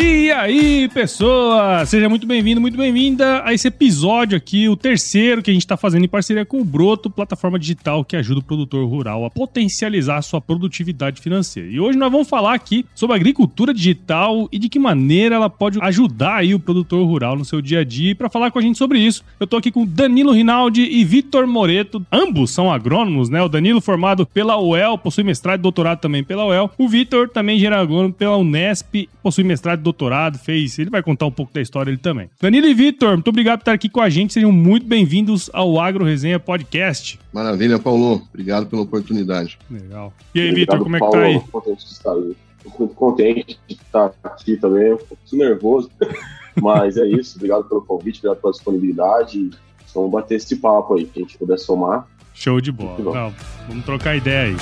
E aí, pessoa! Seja muito bem-vindo, muito bem-vinda a esse episódio aqui, o terceiro que a gente está fazendo em parceria com o Broto, plataforma digital que ajuda o produtor rural a potencializar a sua produtividade financeira. E hoje nós vamos falar aqui sobre agricultura digital e de que maneira ela pode ajudar aí o produtor rural no seu dia a dia. E para falar com a gente sobre isso, eu estou aqui com Danilo Rinaldi e Vitor Moreto. Ambos são agrônomos, né? O Danilo formado pela UEL, possui mestrado e doutorado também pela UEL. O Vitor também engenheiro agrônomo pela Unesp, possui mestrado e doutorado, fez. Ele vai contar um pouco da história ele também. Danilo e Vitor, muito obrigado por estar aqui com a gente. Sejam muito bem-vindos ao Agro Resenha Podcast. Maravilha, Paulo. Obrigado pela oportunidade. Legal. E aí, Vitor, como é que tá aí? Contente de estar aí. Tô muito contente de estar aqui também, um pouco nervoso, mas é isso. Obrigado pelo convite, obrigado pela disponibilidade. Vamos bater esse papo aí, que a gente puder somar. Show de bola. Não, vamos trocar ideia aí.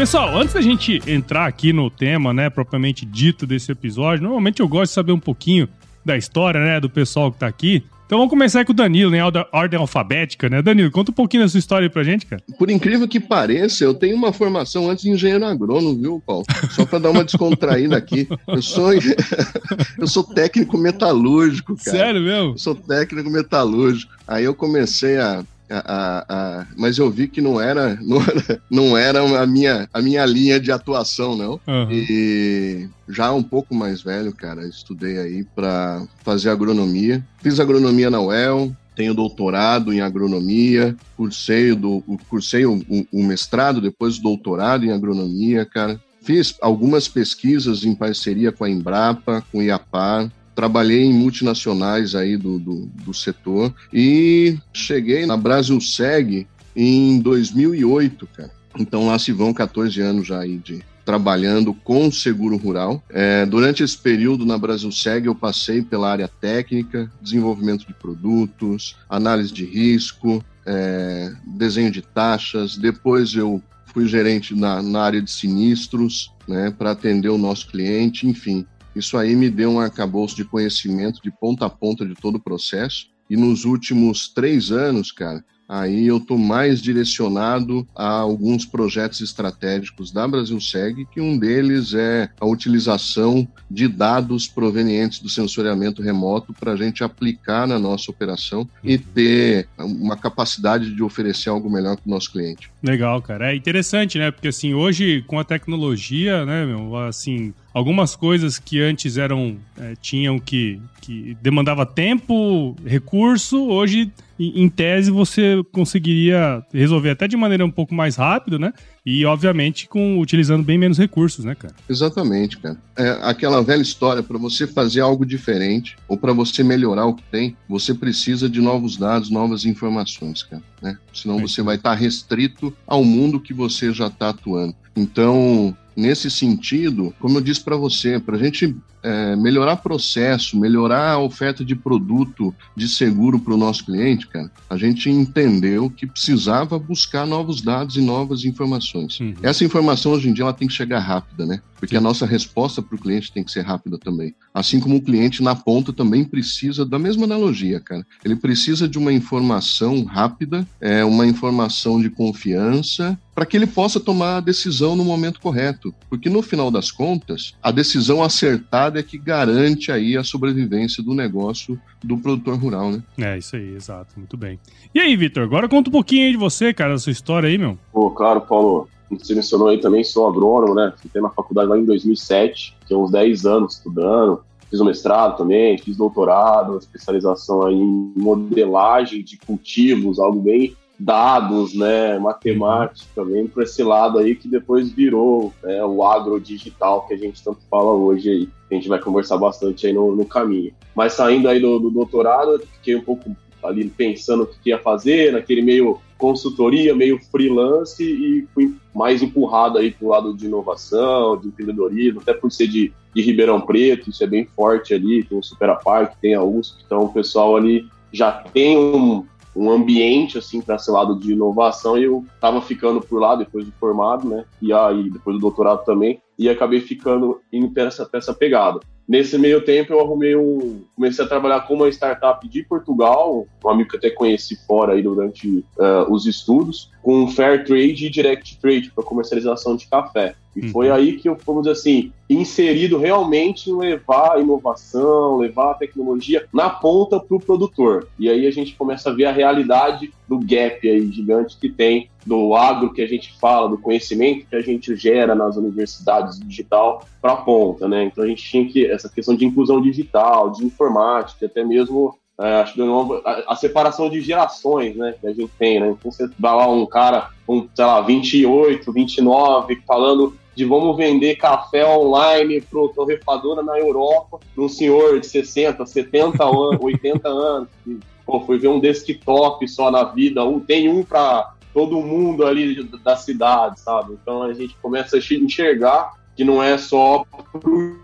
Pessoal, antes da gente entrar aqui no tema, né, propriamente dito desse episódio, normalmente eu gosto de saber um pouquinho da história, né, do pessoal que tá aqui. Então vamos começar com o Danilo, em ordem alfabética, né? Danilo, conta um pouquinho da sua história aí pra gente, cara. Por incrível que pareça, eu tenho uma formação antes de engenheiro agrônomo, viu, Paulo? Só para dar uma descontraída aqui. Eu sou, eu sou técnico metalúrgico, cara. Sério mesmo? Eu sou técnico metalúrgico. Aí eu comecei a a, a, a, mas eu vi que não era, não era, não era a, minha, a minha linha de atuação, não. Uhum. E já um pouco mais velho, cara, estudei aí para fazer agronomia. Fiz agronomia na UEL, tenho doutorado em agronomia, cursei, do, cursei o, o, o mestrado, depois o doutorado em agronomia, cara. Fiz algumas pesquisas em parceria com a Embrapa, com o IAPAR, trabalhei em multinacionais aí do, do, do setor e cheguei na Brasil Seg em 2008, cara. Então lá se vão 14 anos já aí de trabalhando com seguro rural. É, durante esse período na Brasil Seg eu passei pela área técnica, desenvolvimento de produtos, análise de risco, é, desenho de taxas. Depois eu fui gerente na, na área de sinistros, né, para atender o nosso cliente, enfim. Isso aí me deu um arcabouço de conhecimento de ponta a ponta de todo o processo. E nos últimos três anos, cara, aí eu estou mais direcionado a alguns projetos estratégicos da BrasilSeg, que um deles é a utilização de dados provenientes do sensoriamento remoto para a gente aplicar na nossa operação e ter uma capacidade de oferecer algo melhor para o nosso cliente. Legal, cara. É interessante, né? Porque assim, hoje com a tecnologia, né, meu, assim, algumas coisas que antes eram é, tinham que, que demandava tempo, recurso, hoje em tese você conseguiria resolver até de maneira um pouco mais rápida, né? E obviamente com utilizando bem menos recursos, né, cara? Exatamente, cara. É aquela velha história para você fazer algo diferente ou para você melhorar o que tem, você precisa de novos dados, novas informações, cara, né? Senão é. você vai estar tá restrito ao mundo que você já está atuando. Então, nesse sentido, como eu disse para você, para a gente é, melhorar processo, melhorar a oferta de produto de seguro para o nosso cliente, cara, a gente entendeu que precisava buscar novos dados e novas informações. Uhum. Essa informação hoje em dia ela tem que chegar rápida, né? Porque Sim. a nossa resposta para o cliente tem que ser rápida também. Assim como o cliente na ponta também precisa da mesma analogia, cara. Ele precisa de uma informação rápida, é uma informação de confiança para que ele possa tomar a decisão no momento correto. Porque no final das contas, a decisão acertada é que garante aí a sobrevivência do negócio do produtor rural, né? É, isso aí, exato, muito bem. E aí, Vitor, agora conta um pouquinho aí de você, cara, da sua história aí, meu. Pô, claro, Paulo. Você mencionou aí também, sou agrônomo, né? Fiquei na faculdade lá em 2007, tinha uns 10 anos estudando. Fiz um mestrado também, fiz doutorado, especialização aí em modelagem de cultivos, algo bem dados, né, matemática também para esse lado aí que depois virou né, o agro digital que a gente tanto fala hoje aí. A gente vai conversar bastante aí no, no caminho. Mas saindo aí do, do doutorado, fiquei um pouco ali pensando o que ia fazer, naquele meio consultoria, meio freelance e fui mais empurrado aí para o lado de inovação, de empreendedorismo, até por ser de, de Ribeirão Preto, isso é bem forte ali, tem o Supera Park, tem a USP, então o pessoal ali já tem um, um ambiente assim para esse lado de inovação e eu estava ficando por lá depois de formado, né? E aí depois do doutorado também e acabei ficando indo para essa, essa pegada. Nesse meio tempo, eu arrumei um. Comecei a trabalhar com uma startup de Portugal, um amigo que até conheci fora aí durante uh, os estudos, com Fair Trade e Direct Trade para comercialização de café. E uhum. foi aí que eu, vamos dizer assim, inserido realmente em levar a inovação, levar a tecnologia na ponta para o produtor. E aí a gente começa a ver a realidade do gap aí gigante que tem do agro que a gente fala, do conhecimento que a gente gera nas universidades digital para a ponta, né? Então a gente tinha que essa questão de inclusão digital, de informática, até mesmo é, acho que a, a, separação de gerações, né, que a gente tem, né? Então você dá lá um cara, um, sei lá, 28, 29, falando de vamos vender café online para torrefadora na Europa, um senhor de 60, 70 anos, 80 anos, que pô, foi ver um desktop só na vida, um, tem um para todo mundo ali da cidade, sabe? Então a gente começa a enxergar que não é só para o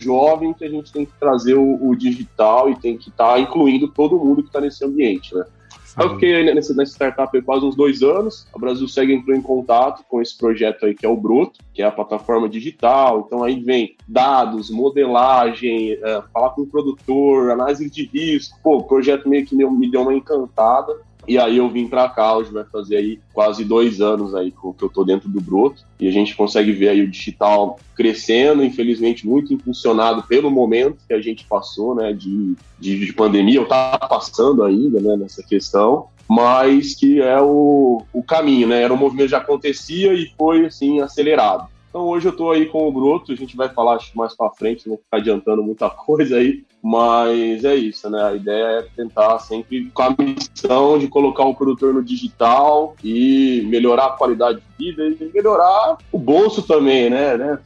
jovem que a gente tem que trazer o, o digital e tem que estar tá incluindo todo mundo que está nesse ambiente, né? Eu fiquei nessa, nessa startup quase uns dois anos. A Brasil Segue entrou em contato com esse projeto aí que é o Broto, que é a plataforma digital. Então aí vem dados, modelagem, é, falar com o produtor, análise de risco. Pô, o projeto meio que me deu uma encantada. E aí eu vim para cá, hoje vai fazer aí quase dois anos aí que eu tô dentro do Broto, e a gente consegue ver aí o digital crescendo, infelizmente muito impulsionado pelo momento que a gente passou, né, de, de, de pandemia, eu tava passando ainda, né, nessa questão, mas que é o, o caminho, né, era um movimento que já acontecia e foi, assim, acelerado. Então hoje eu estou aí com o Broto, a gente vai falar mais para frente, não ficar adiantando muita coisa aí, mas é isso, né? A ideia é tentar sempre com a missão de colocar o produtor no digital e melhorar a qualidade de vida e melhorar o bolso também, né? né?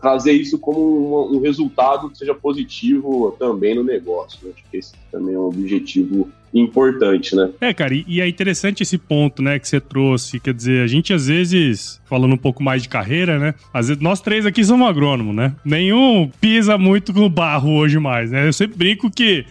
Trazer isso como um, um resultado que seja positivo também no negócio. Né? Acho que esse também é um objetivo importante, né? É, cara, e, e, é interessante esse ponto, né, que você trouxe. Quer dizer, a gente às vezes, falando um pouco mais de carreira, né? Às vezes nós três aqui somos agrônomos, né? Nenhum pisa muito no barro hoje mais, né? Eu sempre brinco que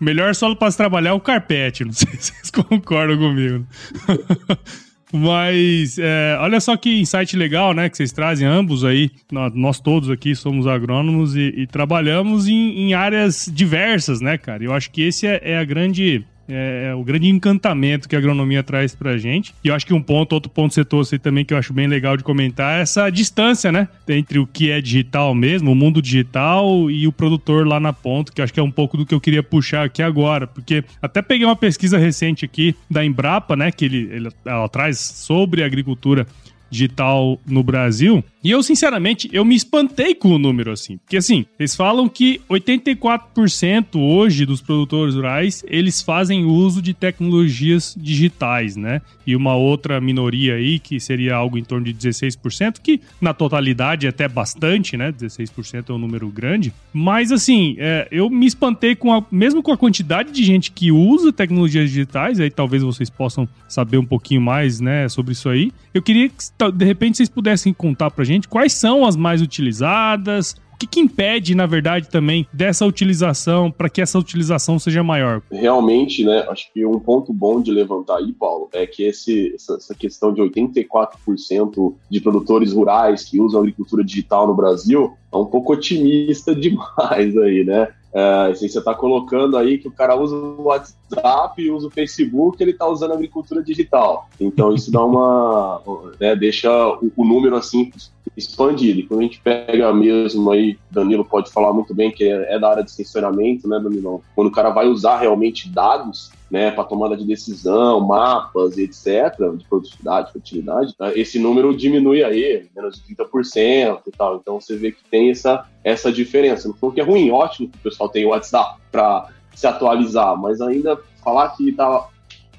melhor solo para se trabalhar é o carpete. Não sei se vocês concordam comigo. Mas é, olha só que insight legal, né? Que vocês trazem ambos aí. Nós, todos aqui somos agrônomos e, e trabalhamos em, em, áreas diversas, né, cara? Eu acho que esse é, é a grande é, é, o grande encantamento que a agronomia traz pra gente. E eu acho que um ponto, outro ponto você trouxe também que eu acho bem legal de comentar é essa distância, né? Entre o que é digital mesmo, o mundo digital e o produtor lá na ponta, que eu acho que é um pouco do que eu queria puxar aqui agora. Porque até peguei uma pesquisa recente aqui da Embrapa, né? Que ele, ele ela traz sobre agricultura digital no Brasil. E eu, sinceramente, eu me espantei com o número, assim. Porque, assim, eles falam que 84% hoje dos produtores rurais, eles fazem uso de tecnologias digitais, né? E uma outra minoria aí, que seria algo em torno de 16%, que na totalidade é até bastante, né? 16% é um número grande. Mas, assim, é, eu me espantei com a... Mesmo com a quantidade de gente que usa tecnologias digitais, aí talvez vocês possam saber um pouquinho mais, né, sobre isso aí. Eu queria que, de repente, vocês pudessem contar pra gente quais são as mais utilizadas, o que, que, impede, na verdade, também dessa utilização para que essa utilização seja maior? Realmente, né? Acho que um ponto bom de levantar aí, Paulo, é que esse, essa, questão de 84% de produtores rurais que usam agricultura digital no Brasil é um pouco otimista demais aí, né? É, assim, você está colocando aí que o cara usa o WhatsApp, usa o Facebook, ele está usando agricultura digital. Então isso dá uma, né, deixa o, o, número assim expandido. E quando a gente pega mesmo aí, Danilo pode falar muito bem que é, da área de sensoramento, né, Danilo? Quando o cara vai usar realmente dados, né, para tomada de decisão, mapas, etc., de produtividade, fertilidade, né, esse número diminui aí, menos de 30% e tal. Então você vê que tem essa, essa diferença. Não foi que é ruim, ótimo que o pessoal tem o WhatsApp para se atualizar, mas ainda falar que está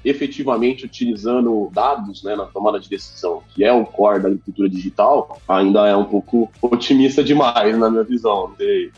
efetivamente utilizando dados né, na tomada de decisão, que é o core da agricultura digital, ainda é um pouco otimista demais na minha visão.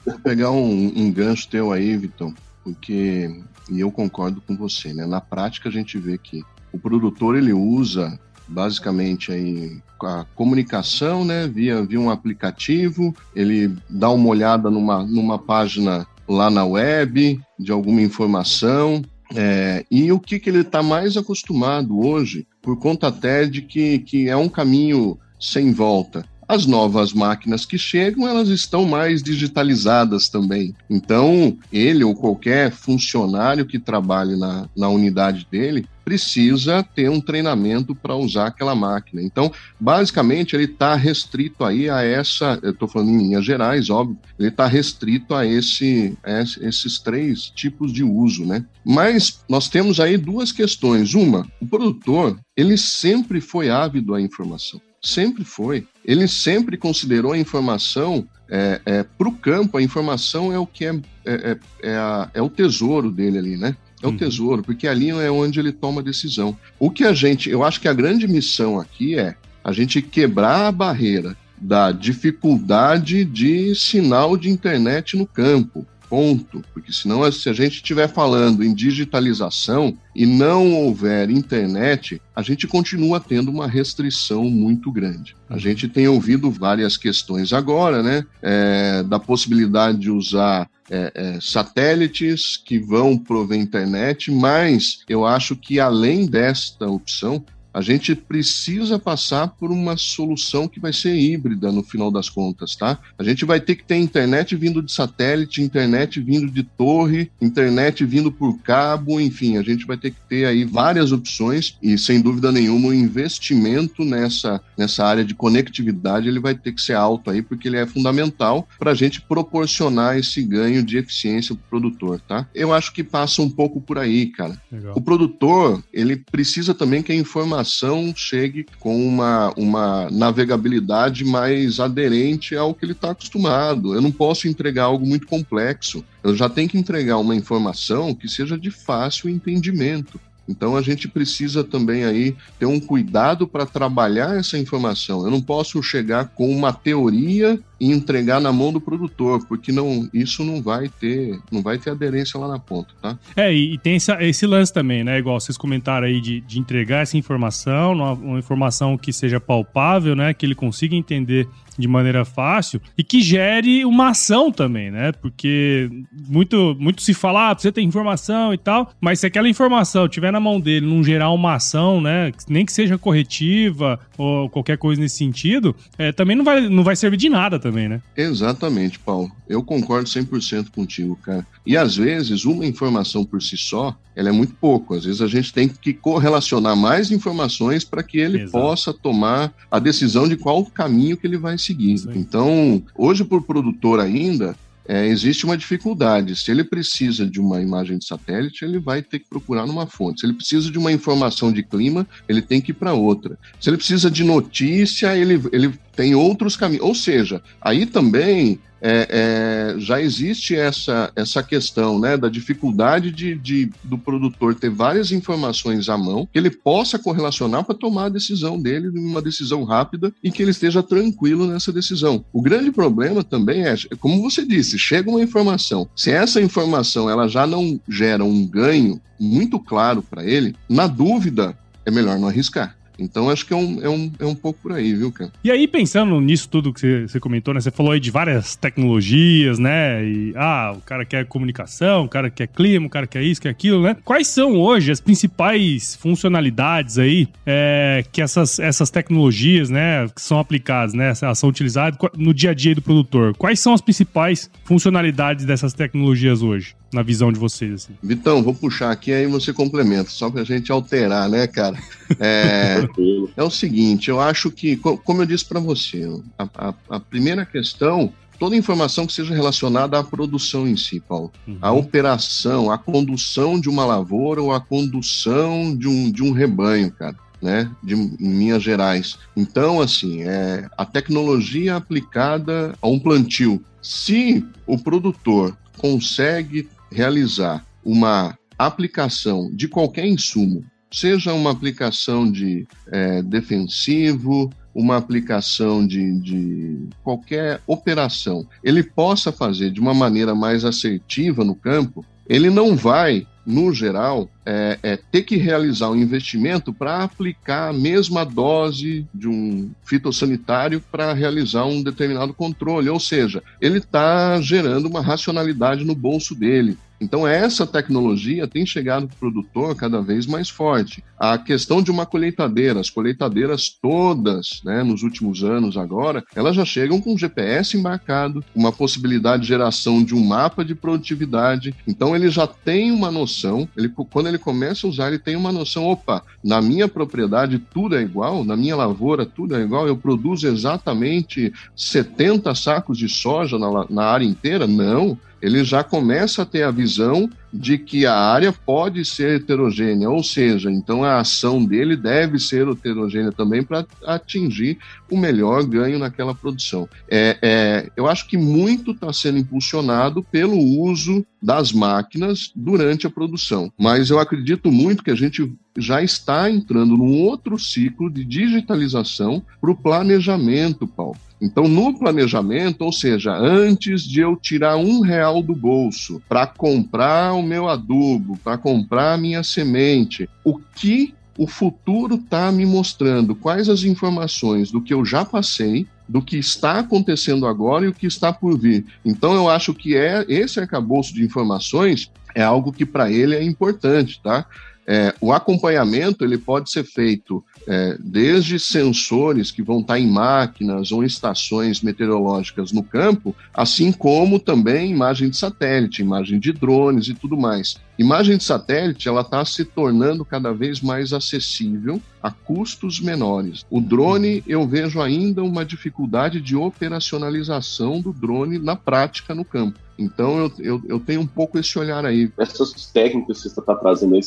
Vou pegar um, um gancho teu aí, Vitor, porque e eu concordo com você, né? Na prática a gente vê que o produtor ele usa basicamente aí a comunicação, né, via, via um aplicativo, ele dá uma olhada numa, numa página lá na web de alguma informação, é, e o que, que ele está mais acostumado hoje, por conta até de que, que é um caminho sem volta. As novas máquinas que chegam, elas estão mais digitalizadas também. Então, ele ou qualquer funcionário que trabalhe na, na unidade dele precisa ter um treinamento para usar aquela máquina. Então, basicamente, ele está restrito aí a essa, eu estou falando em linhas gerais, óbvio, ele está restrito a, esse, a esses três tipos de uso, né? Mas nós temos aí duas questões. Uma, o produtor, ele sempre foi ávido à informação. Sempre foi. Ele sempre considerou a informação é, é, para o campo, a informação é o que é, é, é, é, a, é o tesouro dele ali, né? É o uhum. tesouro, porque ali é onde ele toma a decisão. O que a gente, eu acho que a grande missão aqui é a gente quebrar a barreira da dificuldade de sinal de internet no campo ponto, porque senão se a gente estiver falando em digitalização e não houver internet, a gente continua tendo uma restrição muito grande. A gente tem ouvido várias questões agora, né, é, da possibilidade de usar é, é, satélites que vão prover internet, mas eu acho que além desta opção, a gente precisa passar por uma solução que vai ser híbrida no final das contas, tá? A gente vai ter que ter internet vindo de satélite, internet vindo de torre, internet vindo por cabo, enfim, a gente vai ter que ter aí várias opções e sem dúvida nenhuma o investimento nessa, nessa área de conectividade ele vai ter que ser alto aí porque ele é fundamental para a gente proporcionar esse ganho de eficiência para o produtor, tá? Eu acho que passa um pouco por aí, cara. Legal. O produtor ele precisa também que a informação informação chegue com uma, uma navegabilidade mais aderente ao que ele está acostumado. Eu não posso entregar algo muito complexo. Eu já tenho que entregar uma informação que seja de fácil entendimento. Então a gente precisa também aí ter um cuidado para trabalhar essa informação. Eu não posso chegar com uma teoria e entregar na mão do produtor, porque não, isso não vai ter, não vai ter aderência lá na ponta, tá? É, e, e tem esse, lance também, né? Igual vocês comentaram aí de, de entregar essa informação, uma, uma informação que seja palpável, né? Que ele consiga entender de maneira fácil e que gere uma ação também, né? Porque muito, muito se fala, ah, você tem informação e tal, mas se aquela informação tiver na mão dele não gerar uma ação, né? Nem que seja corretiva ou qualquer coisa nesse sentido, é, também não vai, não vai servir de nada também, né? Exatamente, Paulo. Eu concordo 100% contigo, cara. E às vezes, uma informação por si só, ela é muito pouco. Às vezes a gente tem que correlacionar mais informações para que ele Exato. possa tomar a decisão de qual caminho que ele vai seguir. Então, hoje, por produtor ainda, é, existe uma dificuldade. Se ele precisa de uma imagem de satélite, ele vai ter que procurar numa fonte. Se ele precisa de uma informação de clima, ele tem que ir para outra. Se ele precisa de notícia, ele, ele tem outros caminhos. Ou seja, aí também é, é, já existe essa, essa questão né, da dificuldade de, de, do produtor ter várias informações à mão que ele possa correlacionar para tomar a decisão dele, uma decisão rápida e que ele esteja tranquilo nessa decisão. O grande problema também é, como você disse, chega uma informação. Se essa informação ela já não gera um ganho muito claro para ele, na dúvida é melhor não arriscar. Então acho que é um, é, um, é um pouco por aí, viu, cara? E aí, pensando nisso tudo que você, você comentou, né? Você falou aí de várias tecnologias, né? E, ah, o cara quer comunicação, o cara quer clima, o cara quer isso, quer aquilo, né? Quais são hoje as principais funcionalidades aí é, que essas, essas tecnologias, né, que são aplicadas, né? São utilizadas no dia a dia do produtor? Quais são as principais funcionalidades dessas tecnologias hoje? na visão de vocês? Assim? Vitão, vou puxar aqui aí você complementa, só pra gente alterar, né, cara? É, é o seguinte, eu acho que, como eu disse para você, a, a, a, primeira questão, toda informação que seja relacionada à produção em si, Paulo. Uhum. A operação, a condução de uma lavoura ou a condução de um, de um rebanho, cara. Né, de Minas Gerais. Então, assim, é, a tecnologia aplicada a um plantio. Se o produtor consegue realizar uma aplicação de qualquer insumo, seja uma aplicação de é, defensivo, uma aplicação de, de, qualquer operação, ele possa fazer de uma maneira mais assertiva no campo, ele não vai no geral, é, é ter que realizar um investimento para aplicar a mesma dose de um fitossanitário para realizar um determinado controle. Ou seja, ele está gerando uma racionalidade no bolso dele. Então, essa tecnologia tem chegado para o produtor cada vez mais forte. A questão de uma colheitadeira, as colheitadeiras todas, né, nos últimos anos agora, elas já chegam com GPS embarcado, uma possibilidade de geração de um mapa de produtividade. Então, ele já tem uma noção, ele, quando ele começa a usar, ele tem uma noção: opa, na minha propriedade tudo é igual, na minha lavoura tudo é igual, eu produzo exatamente 70 sacos de soja na, na área inteira? Não ele já começa a ter a visão de que a área pode ser heterogênea, ou seja, então a ação dele deve ser heterogênea também para atingir o melhor ganho naquela produção. É, é eu acho que muito está sendo impulsionado pelo uso das máquinas durante a produção, mas eu acredito muito que a gente já está entrando num outro ciclo de digitalização para o planejamento, Paulo. Então, no planejamento, ou seja, antes de eu tirar um real do bolso para comprar o meu adubo, para comprar a minha semente, o que o futuro está me mostrando? Quais as informações do que eu já passei, do que está acontecendo agora e o que está por vir? Então, eu acho que é esse arcabouço de informações é algo que para ele é importante, tá? É, o acompanhamento ele pode ser feito é, desde sensores que vão estar em máquinas ou estações meteorológicas no campo, assim como também imagem de satélite, imagem de drones e tudo mais. Imagem de satélite ela está se tornando cada vez mais acessível a custos menores. O drone eu vejo ainda uma dificuldade de operacionalização do drone na prática no campo. Então eu, eu, eu, tenho um pouco esse olhar aí. Essas técnicas que você está trazendo aí,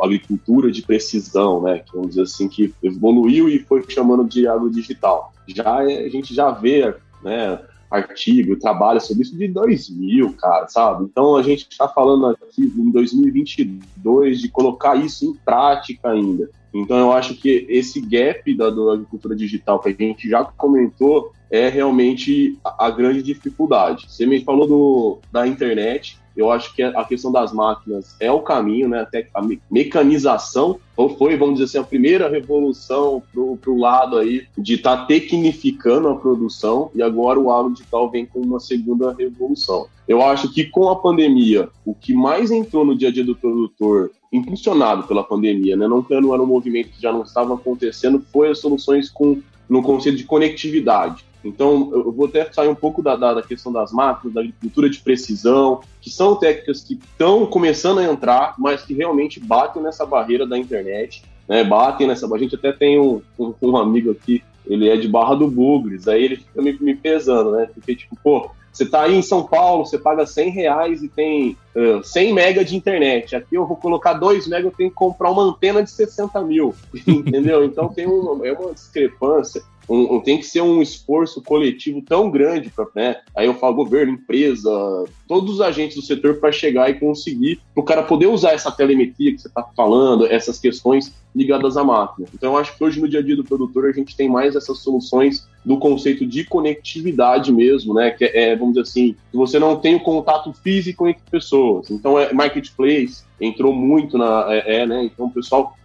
a agricultura de precisão, né? Que vamos dizer assim, que evoluiu e foi chamando de digital. Já é, a gente já vê, né? Artigo, trabalho sobre isso de 2000, cara, sabe? Então a gente está falando aqui em 2022 de colocar isso em prática ainda. Então eu acho que esse gap da, da agricultura digital que a gente já comentou é realmente a, a grande dificuldade. Você me falou do, da internet, eu acho que a questão das máquinas é o caminho, né? Até a mecanização foi, vamos dizer assim, a primeira revolução para o lado aí de estar tá tecnificando a produção e agora o agro digital vem com uma segunda revolução. Eu acho que com a pandemia, o que mais entrou no dia a dia do produtor, impulsionado pela pandemia, né? Não, não era um movimento que já não estava acontecendo, foi as soluções com no conceito de conectividade. Então, eu vou até sair um pouco da, da, questão das máquinas, da agricultura de precisão, que são técnicas que estão começando a entrar, mas que realmente batem nessa barreira da internet, né? Batem nessa. A gente até tem um, um, um amigo aqui, ele é de Barra do Bugres, aí ele fica me, me pesando, né? Porque, tipo, pô, você está aí em São Paulo, você paga 100 reais e tem uh, 100 mega de internet. Aqui eu vou colocar 2 mega, eu tenho que comprar uma antena de 60 mil, entendeu? Então tem uma, é uma discrepância um, um, tem que ser um esforço coletivo tão grande para, né? Aí eu falo governo, empresa, todos os agentes do setor para chegar e conseguir o cara poder usar essa telemetria que você está falando, essas questões ligadas à máquina. Então eu acho que hoje no dia a dia do produtor a gente tem mais essas soluções do conceito de conectividade mesmo, né? Que é, vamos dizer assim, você não tem o contato físico entre pessoas. Então é marketplace, entrou muito na. É, é, né? Então o pessoal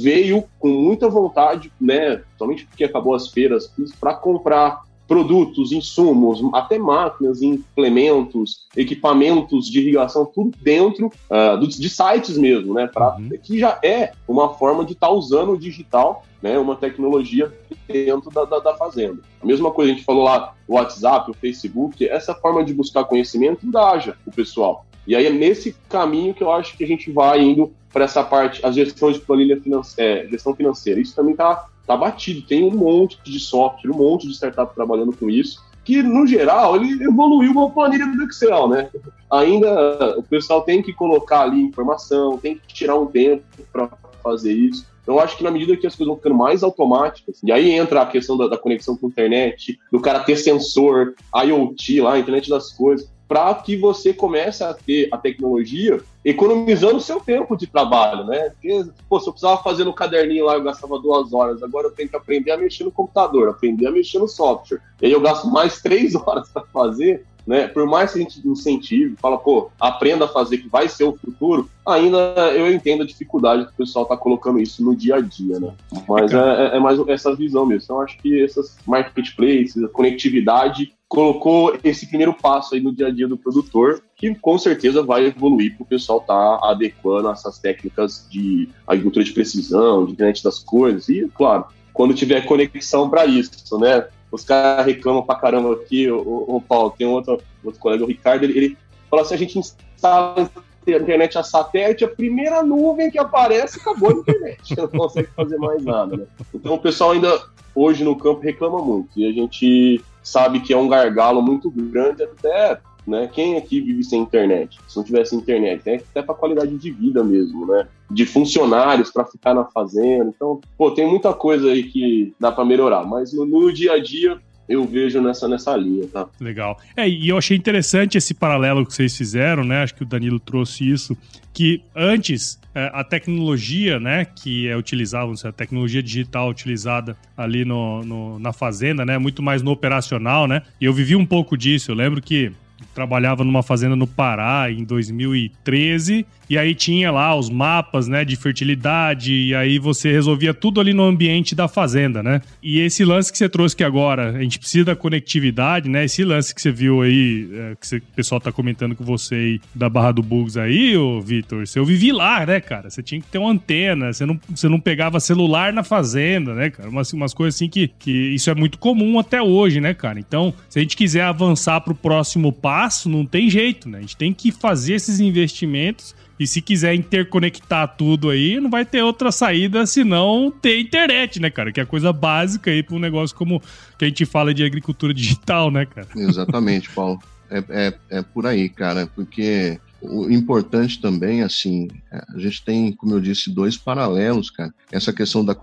veio com muita vontade, né? Somente porque acabou as feiras, para comprar produtos, insumos, até máquinas, implementos, equipamentos de irrigação, tudo dentro uh, do, de sites mesmo, né? Pra, uhum. Que já é uma forma de estar tá usando o digital, né? Uma tecnologia dentro da, da, da, fazenda. A mesma coisa a gente falou lá, o WhatsApp, o Facebook, essa forma de buscar conhecimento engaja o pessoal. E aí é nesse caminho que eu acho que a gente vai indo para essa parte, a gestão de planilha financeira, é, gestão financeira. Isso também está tá batido. Tem um monte de software, um monte de startup trabalhando com isso, que no geral ele evoluiu uma planilha do Excel, né? Ainda o pessoal tem que colocar ali informação, tem que tirar um tempo para fazer isso. Então, acho que na medida que as coisas vão ficando mais automáticas, e aí entra a questão da, da conexão com a internet, do cara ter sensor, IoT lá, internet das coisas, para que você comece a ter a tecnologia economizando o seu tempo de trabalho, né? Porque, pô, se eu precisava fazer no caderninho lá, eu gastava duas horas, agora eu tenho que aprender a mexer no computador, aprender a mexer no software. E aí eu gasto mais três horas para fazer, né? Por mais que a gente incentive, fala, pô, aprenda a fazer que vai ser o futuro, ainda eu entendo a dificuldade que o pessoal tá colocando isso no dia a dia, né? Mas é, é, é mais essa visão mesmo. Então, acho que essas marketplaces, a conectividade colocou esse primeiro passo aí no dia a dia do produtor, que com certeza vai evoluir para o pessoal estar tá adequando essas técnicas de agricultura de precisão, de internet das coisas, e, claro, quando tiver conexão para isso, né? Os caras reclamam pra caramba aqui, o, o, o Paulo, tem um outro, outro colega, o Ricardo, ele, ele fala assim, a gente instala a internet a satélite, a primeira nuvem que aparece, acabou a internet. Não consegue fazer mais nada, né? Então o pessoal ainda, hoje no campo, reclama muito. E a gente sabe que é um gargalo muito grande até né? Quem aqui vive sem internet? Se não tivesse internet, né? até para qualidade de vida mesmo, né? De funcionários para ficar na fazenda. Então, pô, tem muita coisa aí que dá para melhorar, mas no, no dia a dia eu vejo nessa, nessa linha, tá? Legal. É, e eu achei interessante esse paralelo que vocês fizeram, né? Acho que o Danilo trouxe isso, que antes é, a tecnologia, né, que é utilizada, a tecnologia digital utilizada ali no, no, na fazenda, né, muito mais no operacional, né? E eu vivi um pouco disso. Eu lembro que trabalhava numa fazenda no Pará em 2013 e aí tinha lá os mapas, né, de fertilidade, e aí você resolvia tudo ali no ambiente da fazenda, né? E esse lance que você trouxe que agora, a gente precisa da conectividade, né? Esse lance que você viu aí, é, que você, o pessoal tá comentando com você aí, da Barra do Bugs aí, ô Vitor, eu vivi lá, né, cara? Você tinha que ter uma antena, você não, você não pegava celular na fazenda, né, cara? Umas, umas coisas assim que, que isso é muito comum até hoje, né, cara? Então, se a gente quiser avançar pro próximo passo, não tem jeito, né? A gente tem que fazer esses investimentos e se quiser interconectar tudo aí, não vai ter outra saída senão ter internet, né, cara? Que é a coisa básica aí para um negócio como que a gente fala de agricultura digital, né, cara? Exatamente, Paulo. É, é, é por aí, cara, porque o importante também, assim, é, a gente tem, como eu disse, dois paralelos, cara. Essa questão da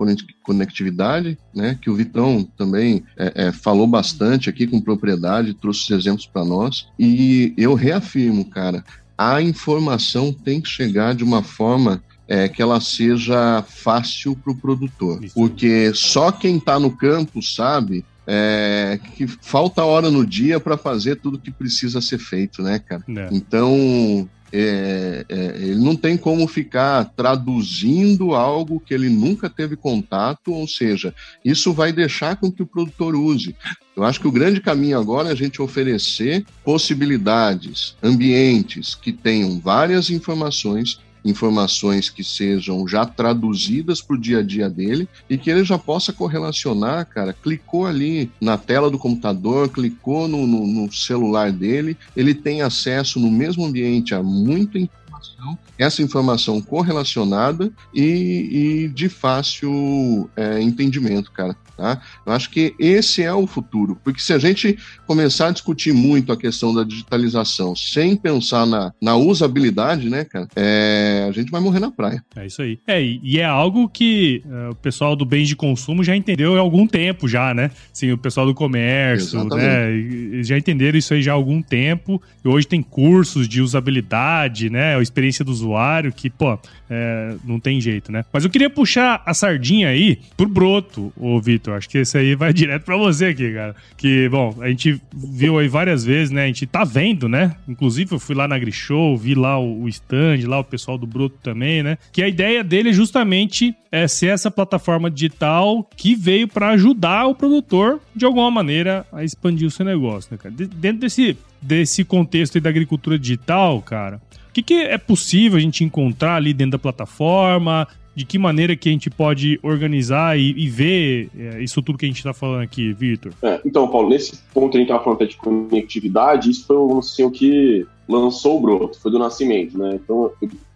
conectividade, né, que o Vitão também é, é, falou bastante aqui com propriedade, trouxe os exemplos para nós. E eu reafirmo, cara, a informação tem que chegar de uma forma é, que ela seja fácil para o produtor. Isso. Porque só quem está no campo sabe é, que falta hora no dia para fazer tudo que precisa ser feito, né, cara? É. Então, é, é, ele não tem como ficar traduzindo algo que ele nunca teve contato, ou seja, isso vai deixar com que o produtor use. Eu acho que o grande caminho agora é a gente oferecer possibilidades, ambientes que tenham várias informações informações que sejam já traduzidas para o dia a dia dele e que ele já possa correlacionar, cara. Clicou ali na tela do computador, clicou no, no, no celular dele, ele tem acesso no mesmo ambiente a muita informação, essa informação correlacionada e, e de fácil é, entendimento, cara. Tá? Eu acho que esse é o futuro, porque se a gente começar a discutir muito a questão da digitalização sem pensar na, na usabilidade, né, cara, é, a gente vai morrer na praia. É isso aí. É, e é algo que uh, o pessoal do bens de consumo já entendeu há algum tempo já, né? Sim, o pessoal do comércio, Exatamente. né? Já entenderam isso aí já há algum tempo. E hoje tem cursos de usabilidade, né? A experiência do usuário, que, pô, é, não tem jeito, né? Mas eu queria puxar a sardinha aí pro broto, ô Vitor. Acho que esse aí vai direto pra você aqui, cara. Que, bom, a gente viu aí várias vezes, né? A gente tá vendo, né? Inclusive, eu fui lá na Grishow, vi lá o, o stand, lá o pessoal do broto também, né? Que a ideia dele é justamente é ser essa plataforma digital que veio para ajudar o produtor, de alguma maneira, a expandir o seu negócio, né, cara? dentro desse, desse contexto aí da agricultura digital, cara, que, que é possível a gente encontrar ali dentro da plataforma? De que maneira que a gente pode organizar e, e ver é, isso tudo que a gente está falando aqui, Vitor? É, então, Paulo, nesse ponto a gente estava falando de conectividade, isso foi assim, o que lançou o broto, foi do nascimento, né? Então,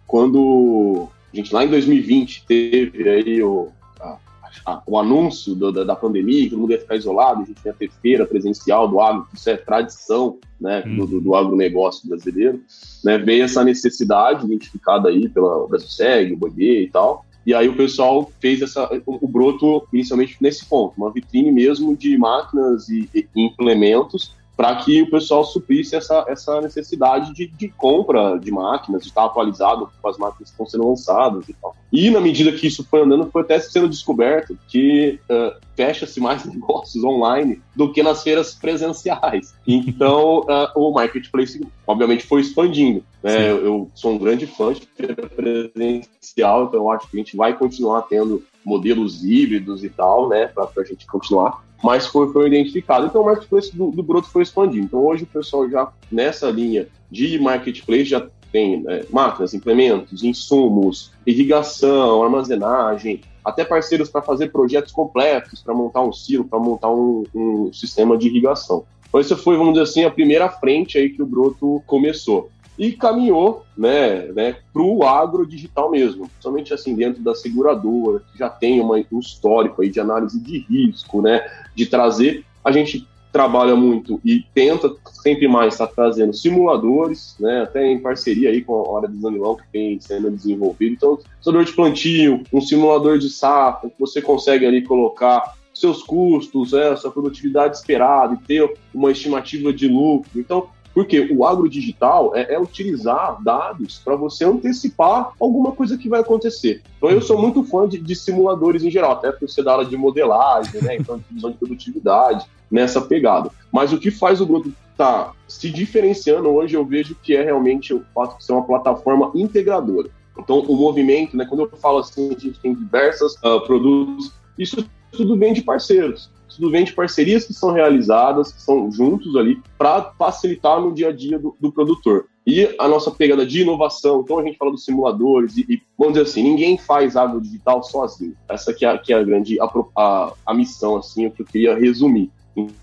quando a gente lá em 2020 teve aí o, a, o anúncio do, da, da, pandemia, que todo mundo ia ficar isolado, a gente ia ter feira presencial do agro, isso é tradição né, do, do, do agronegócio brasileiro, né, veio essa necessidade identificada aí pela BSEG, o Boiê e tal, e aí o pessoal fez essa, o, broto inicialmente nesse ponto, uma vitrine mesmo de máquinas e, e implementos para que o pessoal suprisse essa, essa necessidade de, de compra de máquinas, de estar atualizado com as máquinas que estão sendo lançadas e tal. E na medida que isso foi andando, foi até sendo descoberto que uh, fecha-se mais negócios online do que nas feiras presenciais. Então, uh, o marketplace, obviamente, foi expandindo. Né? Eu, eu, sou um grande fã de feira presencial, então eu acho que a gente vai continuar tendo modelos híbridos e tal, né, para a gente continuar. Mas foi, foi identificado. Então, o marketplace do, do Broto foi expandindo. Então, hoje o pessoal já, nessa linha de marketplace, já tem né, máquinas, implementos, insumos, irrigação, armazenagem, até parceiros para fazer projetos completos, para montar um silo, para montar um, um, sistema de irrigação. Então, essa foi, vamos dizer assim, a primeira frente aí que o Broto começou. E caminhou né, né, para o agro digital mesmo, somente assim dentro da seguradora, que já tem uma, um histórico aí de análise de risco, né, de trazer. A gente trabalha muito e tenta sempre mais estar tá trazendo simuladores, né, até em parceria aí com a hora de Zanilão que tem sendo desenvolvido. Então, simulador de plantio, um simulador de safra, que você consegue ali colocar seus custos, né, sua produtividade esperada e ter uma estimativa de lucro. Então, porque o agro digital é, é utilizar dados para você antecipar alguma coisa que vai acontecer. Então eu sou muito fã de, de simuladores em geral, até porque você dá aula de modelagem, né? Então, divisão de produtividade, nessa pegada. Mas o que faz o grupo tá se diferenciando hoje, eu vejo que é realmente o fato de ser uma plataforma integradora. Então, o movimento, né, quando eu falo assim, a gente tem diversos uh, produtos, isso tudo vem de parceiros tudo vem de parcerias que são realizadas, que são juntos ali, para facilitar no dia a dia do, do, produtor. E a nossa pegada de inovação, então a gente fala dos simuladores, e, e vamos dizer assim, ninguém faz agro digital sozinho. Essa que é, que é a grande a, a, a missão, assim, o que eu queria resumir.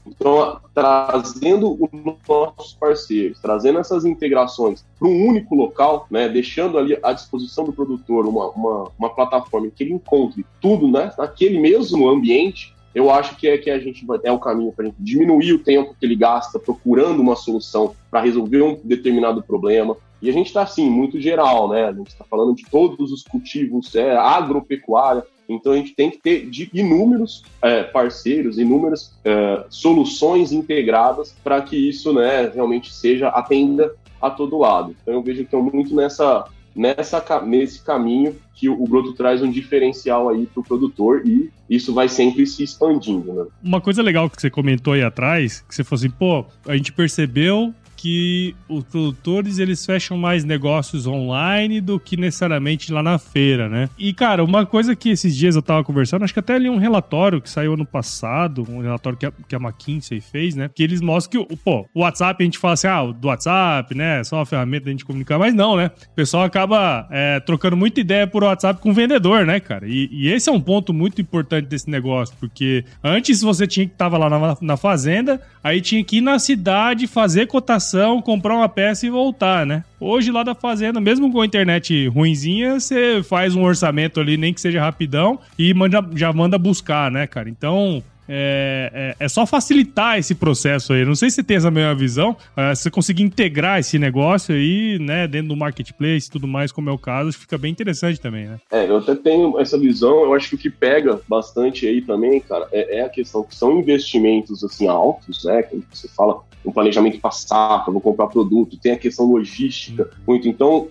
Então, trazendo os nossos parceiros, trazendo essas integrações para um único local, né, deixando ali à disposição do produtor uma, uma, uma plataforma que ele encontre tudo né, naquele mesmo ambiente, eu acho que é que a gente é o caminho para diminuir o tempo que ele gasta procurando uma solução para resolver um determinado problema. E a gente está assim, muito geral, né? A gente está falando de todos os cultivos, é, agropecuária. Então a gente tem que ter de inúmeros é, parceiros, inúmeras é, soluções integradas para que isso né, realmente seja atenda a todo lado. Então eu vejo que é muito nessa nessa, nesse caminho que o Broto traz um diferencial aí para o produtor e isso vai sempre se expandindo, né? Uma coisa legal que você comentou aí atrás, que você falou assim, pô, a gente percebeu que os produtores eles fecham mais negócios online do que necessariamente lá na feira, né? E cara, uma coisa que esses dias eu tava conversando, acho que até ali um relatório que saiu ano passado, um relatório que a, que a McKinsey fez, né? Que eles mostram que, o WhatsApp a gente fala assim, ah, do WhatsApp, né? Só uma ferramenta da gente comunicar, mas não, né? O pessoal acaba é, trocando muita ideia por WhatsApp com o vendedor, né, cara? E, e, esse é um ponto muito importante desse negócio, porque antes você tinha que tava lá na, na fazenda, aí tinha que ir na cidade fazer cotação comprar uma peça e voltar, né? Hoje lá da fazenda, mesmo com a internet ruinzinha, você faz um orçamento ali, nem que seja rapidão, e manda, já manda buscar, né, cara? Então, é, é, é, só facilitar esse processo aí. Não sei se você tem essa mesma visão. É, se você conseguir integrar esse negócio aí, né, dentro do marketplace e tudo mais, como é o caso, fica bem interessante também, né? É, eu até tenho essa visão. Eu acho que o que pega bastante aí também, cara, é, é a questão que são investimentos assim altos, né? Que você fala um planejamento passado, vou comprar produto, tem a questão logística, muito. Então,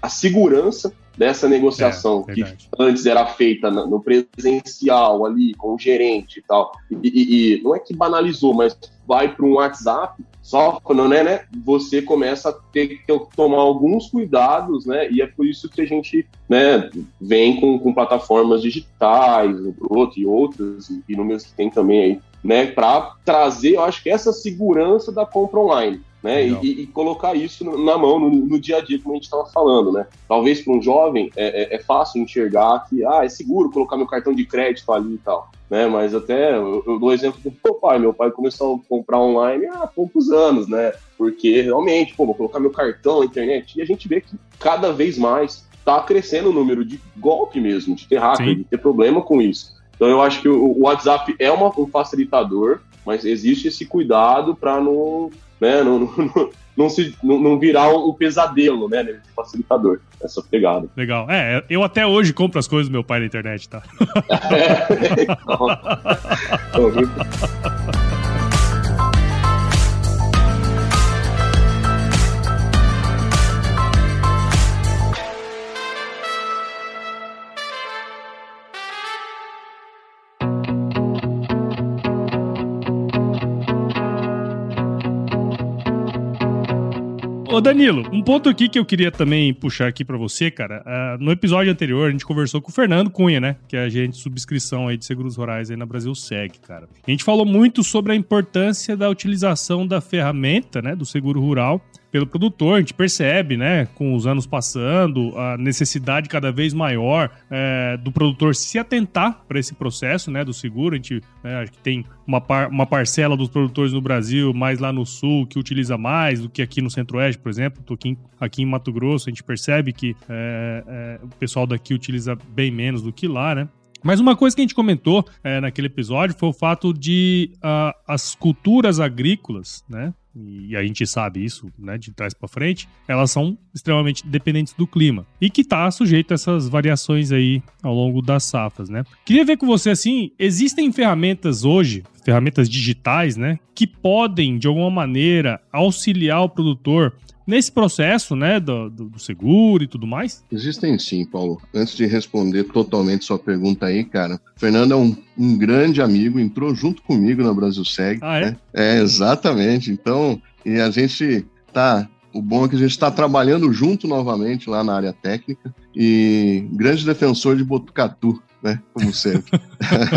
a segurança dessa negociação é, que antes era feita no presencial ali com o gerente e tal e, e, e não é que banalizou mas vai para um WhatsApp só quando né, né, você começa a ter que tomar alguns cuidados né e é por isso que a gente né vem com, com plataformas digitais o Broto e outras e números que tem também aí né para trazer eu acho que essa segurança da compra online né? E, e, colocar isso na mão, no, no, dia a dia, como a gente estava falando, né? Talvez para um jovem é, é, é, fácil enxergar que ah, é seguro colocar meu cartão de crédito ali e tal. Né, mas até eu, eu dou exemplo do meu pai. Meu pai começou a comprar online há poucos anos, né? Porque realmente, pô, vou colocar meu cartão na internet e a gente vê que cada vez mais está crescendo o número de golpe mesmo, de ter hacker, Sim. de ter problema com isso. Então eu acho que o, WhatsApp é uma, um facilitador, mas existe esse cuidado para não né? Não, não, não, se, não, não virar um pesadelo, né? Nesse facilitador, essa pegada. Legal. É, eu até hoje compro as coisas do meu pai na internet, tá? é, então. ô, Danilo, um ponto aqui que eu queria também puxar aqui para você, cara. Uh, no episódio anterior, a gente conversou com o Fernando Cunha, né? Que é agente de subscrição aí de seguros rurais aí na Brasil Seg, cara. A gente falou muito sobre a importância da utilização da ferramenta, né? Do seguro rural pelo produtor. A gente percebe, né, com os anos passando, a necessidade cada vez maior é, do produtor se atentar para esse processo, né, do seguro. A gente né, acho que tem uma, par, uma parcela dos produtores no Brasil, mais lá no sul, que utiliza mais do que aqui no Centro-Oeste, por exemplo. Tô aqui, aqui em Mato Grosso, a gente percebe que é, é, o pessoal daqui utiliza bem menos do que lá, né? Mas uma coisa que a gente comentou é, naquele episódio foi o fato de uh, as culturas agrícolas, né? E a gente sabe isso, né, de trás para frente, elas são extremamente dependentes do clima e que está sujeito a essas variações aí ao longo das safras, né? Queria ver com você assim, existem ferramentas hoje, ferramentas digitais, né, que podem de alguma maneira auxiliar o produtor nesse processo, né, do, do, seguro e tudo mais? Existem sim, Paulo. Antes de responder totalmente sua pergunta aí, cara, Fernando é um, um grande amigo, entrou junto comigo na Brasil Seg. Ah, é? Né? É, exatamente. Então, e a gente tá o bom é que a gente está trabalhando junto novamente lá na área técnica e grande defensor de Botucatu, né? Como sempre.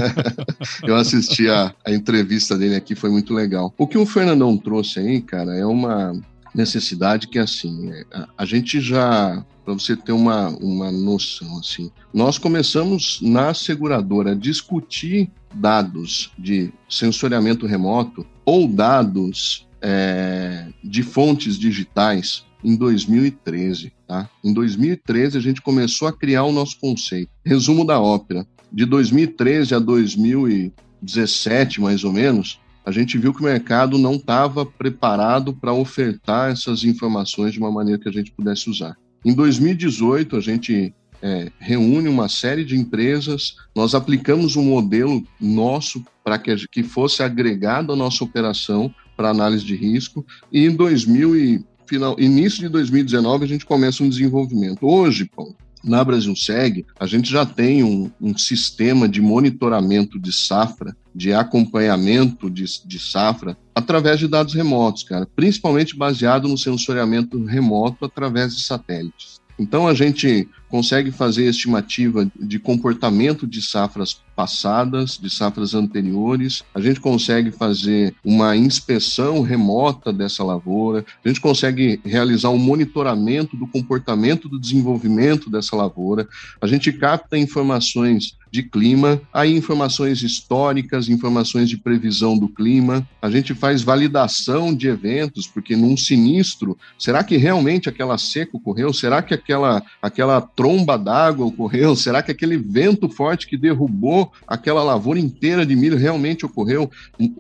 Eu assisti a, a entrevista dele aqui, foi muito legal. O que o Fernandão trouxe aí, cara, é uma, necessidade que assim é, a, a gente já para você ter uma, uma noção assim nós começamos na seguradora a discutir dados de sensoriamento remoto ou dados é, de fontes digitais em 2013, tá? Em 2013 a gente começou a criar o nosso conceito. Resumo da ópera. De 2013 a 2017, mais ou menos, a gente viu que o mercado não estava preparado para ofertar essas informações de uma maneira que a gente pudesse usar. Em 2018, a gente é, reúne uma série de empresas, nós aplicamos um modelo nosso para que, que fosse agregado à nossa operação para análise de risco, e em 2000 e, final, início de 2019 a gente começa um desenvolvimento. Hoje, na Brasil Seg, a gente já tem um, um, sistema de monitoramento de safra, de acompanhamento de, de, safra, através de dados remotos, cara, principalmente baseado no sensoriamento remoto através de satélites. Então a gente consegue fazer estimativa de comportamento de safras passadas, de safras anteriores, a gente consegue fazer uma inspeção remota dessa lavoura, a gente consegue realizar um monitoramento do comportamento do desenvolvimento dessa lavoura, a gente capta informações de clima, aí informações históricas, informações de previsão do clima, a gente faz validação de eventos, porque num sinistro, será que realmente aquela seca ocorreu? Será que aquela, aquela tromba d'água ocorreu? Será que aquele vento forte que derrubou aquela lavoura inteira de milho realmente ocorreu?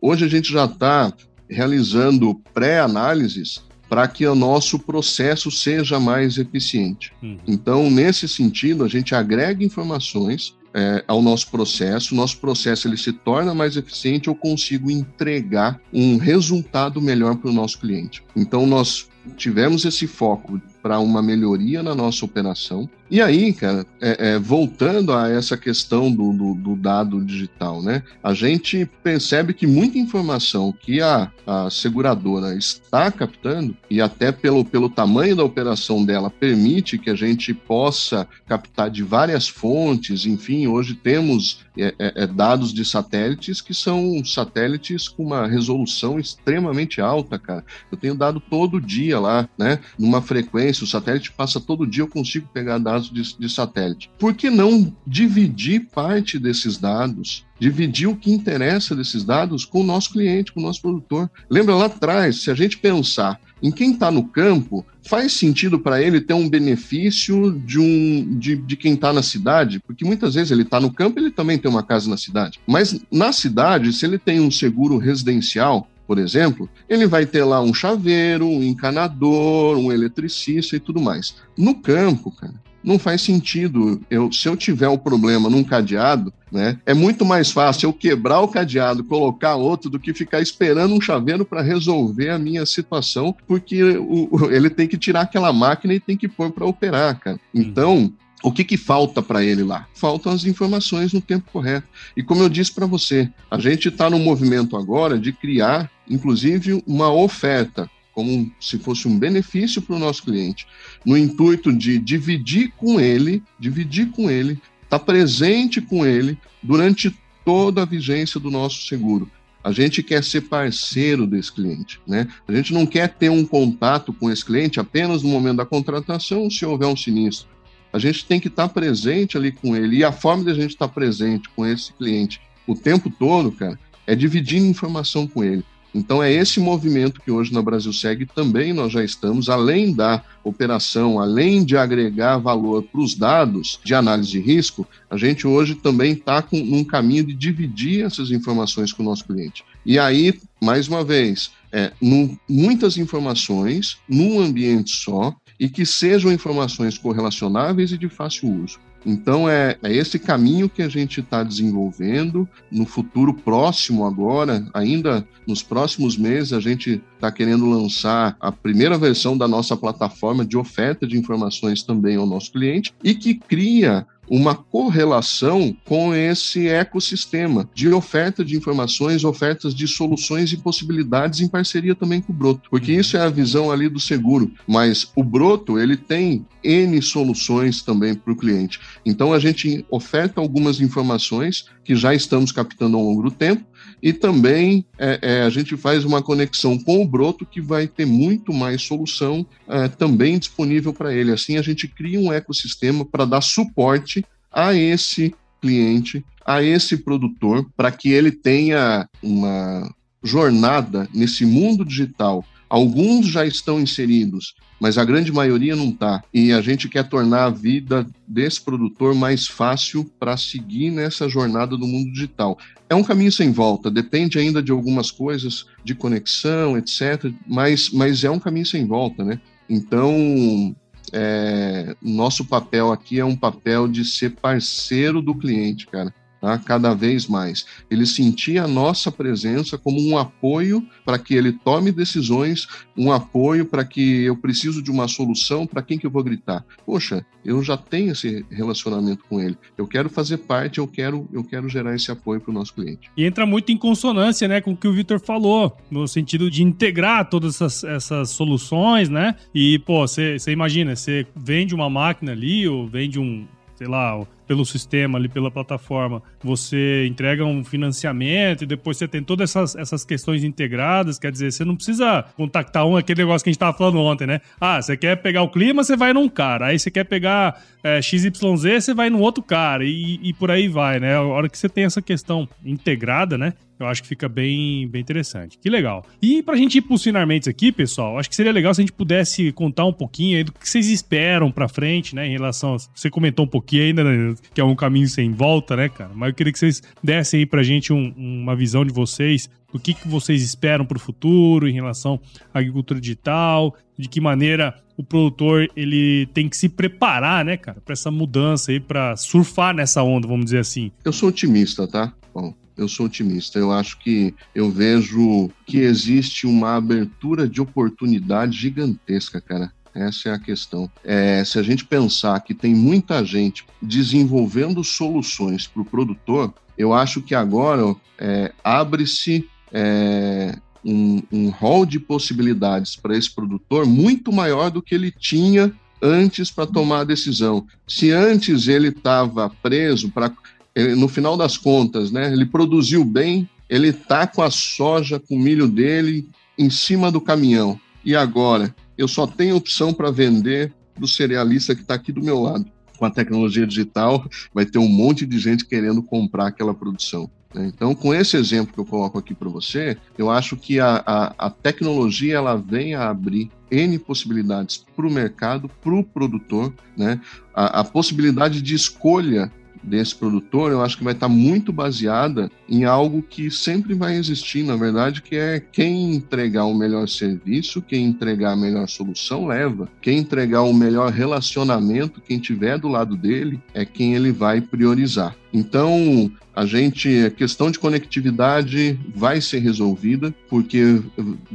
Hoje a gente já está realizando pré-análises para que o nosso processo seja mais eficiente. Uhum. Então, nesse sentido, a gente agrega informações é, ao nosso processo, nosso processo ele se torna mais eficiente, eu consigo entregar um resultado melhor para o nosso cliente. Então, nós tivemos esse foco para uma melhoria na nossa operação. E aí, cara, é, é, voltando a essa questão do, do, do, dado digital, né? A gente percebe que muita informação que a, a seguradora está captando, e até pelo, pelo tamanho da operação dela, permite que a gente possa captar de várias fontes, enfim, hoje temos é, é, é dados de satélites que são satélites com uma resolução extremamente alta, cara. Eu tenho dado todo dia lá, né? Numa frequência frequência, o satélite passa todo dia, eu consigo pegar dados de, de satélite. Por que não dividir parte desses dados dividir o que interessa desses dados com o nosso cliente, com o nosso produtor. Lembra lá atrás, se a gente pensar em quem está no campo, faz sentido para ele ter um benefício de, um, de, de quem está na cidade? Porque muitas vezes ele está no campo ele também tem uma casa na cidade. Mas na cidade, se ele tem um seguro residencial, por exemplo, ele vai ter lá um chaveiro, um encanador, um eletricista e tudo mais. No campo, cara, não faz sentido. Eu, se eu tiver um problema num cadeado, né, é muito mais fácil eu quebrar o cadeado, colocar outro, do que ficar esperando um chaveiro para resolver a minha situação, porque o, ele tem que tirar aquela máquina e tem que pôr para operar, cara. Então, o que, que falta para ele lá? Faltam as informações no tempo correto. E como eu disse para você, a gente está no movimento agora de criar, inclusive, uma oferta como se fosse um benefício para o nosso cliente, no intuito de dividir com ele, dividir com ele, estar tá presente com ele durante toda a vigência do nosso seguro. A gente quer ser parceiro desse cliente, né? A gente não quer ter um contato com esse cliente apenas no momento da contratação, se houver um sinistro. A gente tem que estar presente ali com ele. E a forma de a gente estar presente com esse cliente o tempo todo, cara, é dividindo informação com ele. Então é esse movimento que hoje na Brasil Segue também nós já estamos, além da operação, além de agregar valor para os dados de análise de risco, a gente hoje também está num caminho de dividir essas informações com o nosso cliente. E aí, mais uma vez, é, muitas informações num ambiente só e que sejam informações correlacionáveis e de fácil uso. Então é, é esse caminho que a gente está desenvolvendo. No futuro próximo, agora, ainda nos próximos meses, a gente está querendo lançar a primeira versão da nossa plataforma de oferta de informações também ao nosso cliente e que cria uma correlação com esse ecossistema de oferta de informações, ofertas de soluções e possibilidades em parceria também com o Broto, porque isso é a visão ali do seguro, mas o Broto ele tem N soluções também para o cliente. Então a gente oferta algumas informações que já estamos captando ao longo do tempo e também é, é, a gente faz uma conexão com o Broto que vai ter muito mais solução é, também disponível para ele. Assim, a gente cria um ecossistema para dar suporte a esse cliente, a esse produtor, para que ele tenha uma jornada nesse mundo digital. Alguns já estão inseridos, mas a grande maioria não está. E a gente quer tornar a vida desse produtor mais fácil para seguir nessa jornada do mundo digital. É um caminho sem volta, depende ainda de algumas coisas de conexão, etc., mas, mas é um caminho sem volta, né? Então, é, nosso papel aqui é um papel de ser parceiro do cliente, cara tá? cada vez mais. Ele sentia a nossa presença como um apoio para que ele tome decisões, um apoio para que eu preciso de uma solução, para quem que eu vou gritar? Poxa, eu já tenho esse relacionamento com ele. Eu quero fazer parte, eu quero, eu quero gerar esse apoio para o nosso cliente. E entra muito em consonância, né, com o que o Vitor falou, no sentido de integrar todas essas, essas soluções, né? E, pô, você imagina, você vende uma máquina ali ou vende um, sei lá, pelo sistema ali, pela plataforma, você entrega um financiamento e depois você tem todas essas, essas questões integradas, quer dizer, você não precisa contactar um, aquele negócio que a gente estava falando ontem, né? Ah, você quer pegar o clima, você vai num cara, aí você quer pegar é, XYZ, você vai num outro cara e, e por aí vai, né? A hora que você tem essa questão integrada, né? Eu acho que fica bem, bem interessante. Que legal. E pra gente ir pros finalmente aqui, pessoal, acho que seria legal se a gente pudesse contar um pouquinho aí do que vocês esperam pra frente, né? Em relação. A... Você comentou um pouquinho ainda, né, que é um caminho sem volta, né, cara? Mas eu queria que vocês dessem aí pra gente um, uma visão de vocês do que, que vocês esperam para o futuro em relação à agricultura digital, de que maneira o produtor ele tem que se preparar, né, cara, para essa mudança aí, para surfar nessa onda, vamos dizer assim. Eu sou otimista, tá? Bom, eu sou otimista. Eu acho que eu vejo que existe uma abertura de oportunidade gigantesca, cara. Essa é a questão. É, se a gente pensar que tem muita gente desenvolvendo soluções para o produtor, eu acho que agora é, abre-se é, um, um hall de possibilidades para esse produtor muito maior do que ele tinha antes para tomar a decisão. Se antes ele estava preso para no final das contas, né, ele produziu bem, ele está com a soja, com o milho dele em cima do caminhão. E agora, eu só tenho opção para vender do cerealista que está aqui do meu lado. Com a tecnologia digital, vai ter um monte de gente querendo comprar aquela produção. Né? Então, com esse exemplo que eu coloco aqui para você, eu acho que a, a, a, tecnologia ela vem a abrir N possibilidades para o mercado, para o produtor, né? A, a, possibilidade de escolha desse produtor, eu acho que vai estar muito baseada em algo que sempre vai existir, na verdade, que é quem entregar o melhor serviço, quem entregar a melhor solução leva, quem entregar o melhor relacionamento, quem tiver do lado dele, é quem ele vai priorizar. Então, a gente, a questão de conectividade vai ser resolvida, porque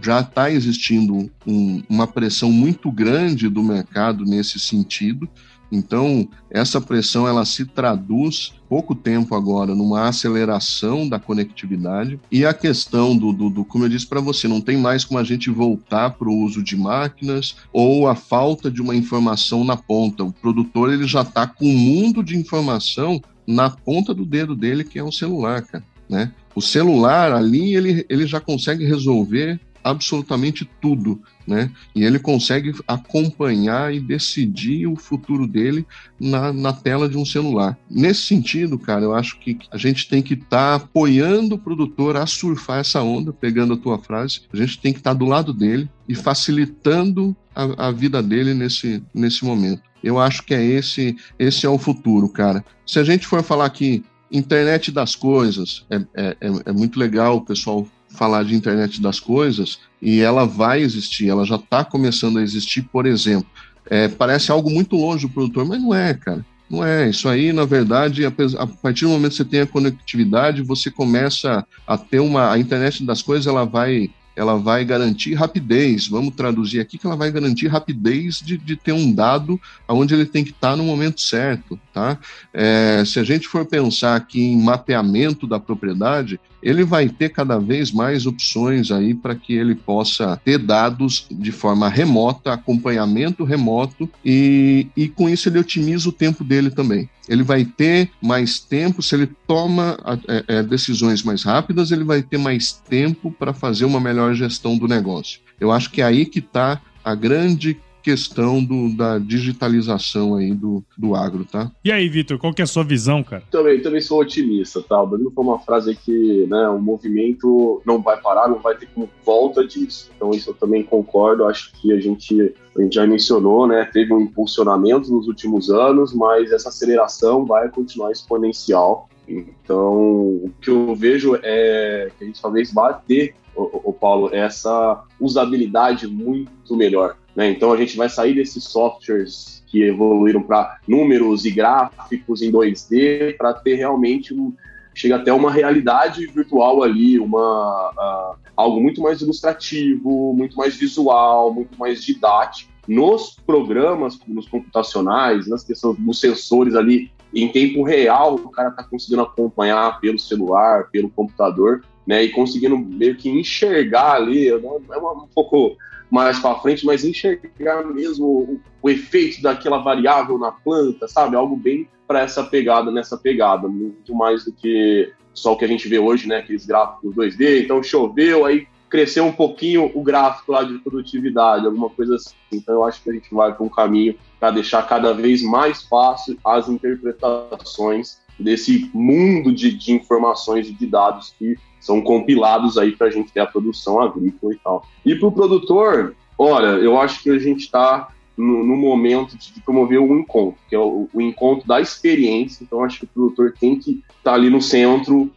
já está existindo um, uma pressão muito grande do mercado nesse sentido. Então, essa pressão ela se traduz pouco tempo agora numa aceleração da conectividade e a questão do, do, do como eu disse para você, não tem mais como a gente voltar para o uso de máquinas ou a falta de uma informação na ponta. O produtor ele já está com um mundo de informação na ponta do dedo dele, que é o celular, cara. Né? O celular ali ele, ele já consegue resolver absolutamente tudo, né? E ele consegue acompanhar e decidir o futuro dele na, na tela de um celular. Nesse sentido, cara, eu acho que a gente tem que estar tá apoiando o produtor a surfar essa onda, pegando a tua frase, a gente tem que estar tá do lado dele e facilitando a, a vida dele nesse, nesse momento. Eu acho que é esse, esse é o futuro, cara. Se a gente for falar aqui internet das coisas, é, é, é, é muito legal o pessoal falar de internet das coisas e ela vai existir, ela já está começando a existir, por exemplo. É, parece algo muito longe do produtor, mas não é, cara. Não é. Isso aí, na verdade, a partir do momento que você tem a conectividade, você começa a ter uma. A internet das coisas, ela vai ela vai garantir rapidez. Vamos traduzir aqui que ela vai garantir rapidez de, de ter um dado onde ele tem que estar no momento certo. Tá? É, se a gente for pensar aqui em mapeamento da propriedade, ele vai ter cada vez mais opções aí para que ele possa ter dados de forma remota, acompanhamento remoto e, e com isso ele otimiza o tempo dele também ele vai ter mais tempo, se ele toma é, é, decisões mais rápidas, ele vai ter mais tempo para fazer uma melhor gestão do negócio. Eu acho que é aí que está a grande questão do, da digitalização aí do, do agro, tá? E aí, Vitor, qual que é a sua visão, cara? Também, também sou otimista, tá? O Danilo foi uma frase que, né, o movimento não vai parar, não vai ter como volta disso. Então isso eu também concordo, acho que a gente, a gente já mencionou, né, teve um impulsionamento nos últimos anos, mas essa aceleração vai continuar exponencial. Então, o que eu vejo é que a gente talvez vá ter, o, o Paulo, essa usabilidade muito melhor. Né? Então a gente vai sair desses softwares que evoluíram para números e gráficos em 2D para ter realmente um, chega até uma realidade virtual ali, uma uh, algo muito mais ilustrativo, muito mais visual, muito mais didático. Nos programas, nos computacionais, nas questões dos sensores ali em tempo real, o cara está conseguindo acompanhar pelo celular, pelo computador, né, e conseguindo meio que enxergar ali, é um pouco mais para frente, mas enxergar mesmo o, o, efeito daquela variável na planta, sabe? Algo bem para essa pegada, nessa pegada, muito mais do que só o que a gente vê hoje, né? Aqueles gráficos 2D, então choveu, aí cresceu um pouquinho o gráfico lá de produtividade, alguma coisa assim. Então eu acho que a gente vai para um caminho para deixar cada vez mais fácil as interpretações desse mundo de, de informações e de dados que são compilados aí para a gente ter a produção agrícola e tal. E para o produtor, olha, eu acho que a gente está no, no, momento de promover o encontro, que é o, o, encontro da experiência. Então, acho que o produtor tem que estar tá ali no centro,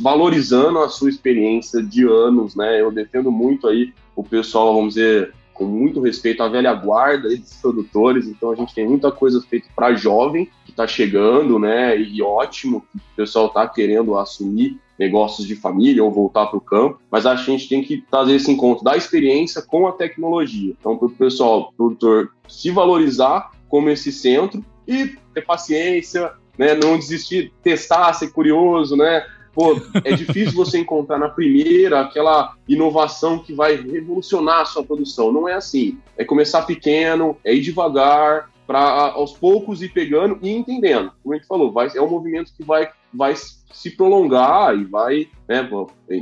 valorizando a sua experiência de anos, né? Eu defendo muito aí o pessoal, vamos dizer, com muito respeito à velha guarda dos produtores. Então, a gente tem muita coisa feita para jovem que está chegando, né? E ótimo o pessoal está querendo assumir negócios de família ou voltar para o campo, mas acho que a gente tem que trazer esse encontro da experiência com a tecnologia. Então, para o pessoal, produtor, se valorizar como esse centro e ter paciência, né, não desistir, testar, ser curioso, né? Pô, é difícil você encontrar na primeira aquela inovação que vai revolucionar a sua produção. Não é assim. É começar pequeno, é ir devagar, para aos poucos ir pegando e entendendo. Como a gente falou, vai, é um movimento que vai, vai se prolongar e vai, né,